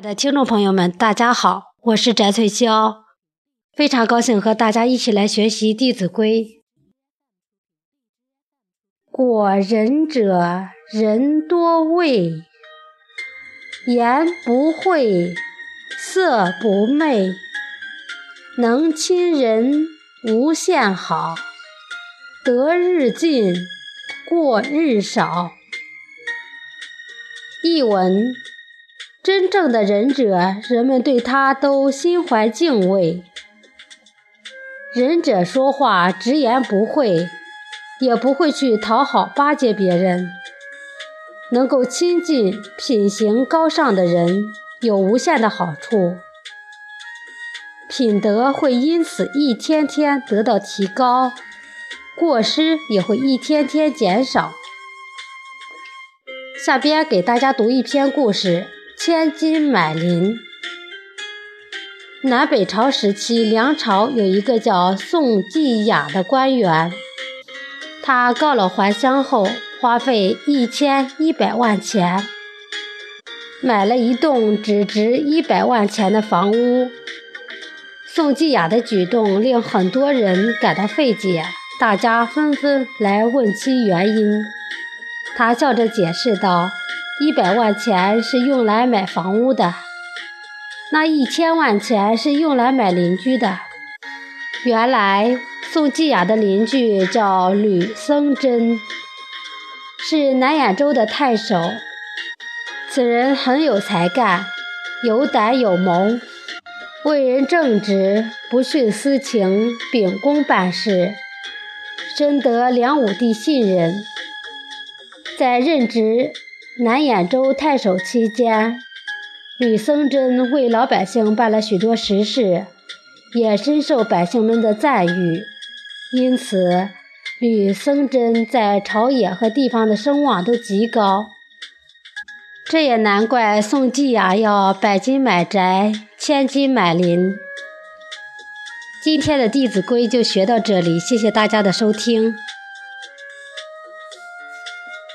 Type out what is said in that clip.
的听众朋友们，大家好，我是翟翠霄，非常高兴和大家一起来学习《弟子规》。果仁者，人多畏，言不讳，色不昧，能亲人，无限好，得日进，过日少。译文。真正的仁者，人们对他都心怀敬畏。仁者说话直言不讳，也不会去讨好巴结别人。能够亲近品行高尚的人，有无限的好处，品德会因此一天天得到提高，过失也会一天天减少。下边给大家读一篇故事。千金买邻。南北朝时期，梁朝有一个叫宋季雅的官员，他告老还乡后，花费一千一百万钱，买了一栋只值一百万钱的房屋。宋季雅的举动令很多人感到费解，大家纷纷来问其原因。他笑着解释道。一百万钱是用来买房屋的，那一千万钱是用来买邻居的。原来宋季雅的邻居叫吕僧真，是南兖州的太守。此人很有才干，有胆有谋，为人正直，不徇私情，秉公办事，深得梁武帝信任。在任职。南兖州太守期间，吕僧真为老百姓办了许多实事，也深受百姓们的赞誉。因此，吕僧真在朝野和地方的声望都极高。这也难怪宋季雅要百金买宅，千金买邻。今天的《弟子规》就学到这里，谢谢大家的收听。